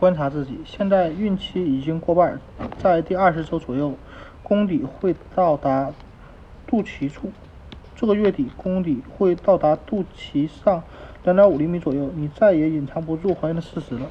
观察自己现在孕期已经过半在第二十周左右宫底会到达肚脐处。这个月底宫底会到达肚脐上两点五厘米左右你再也隐藏不住怀孕的事实了。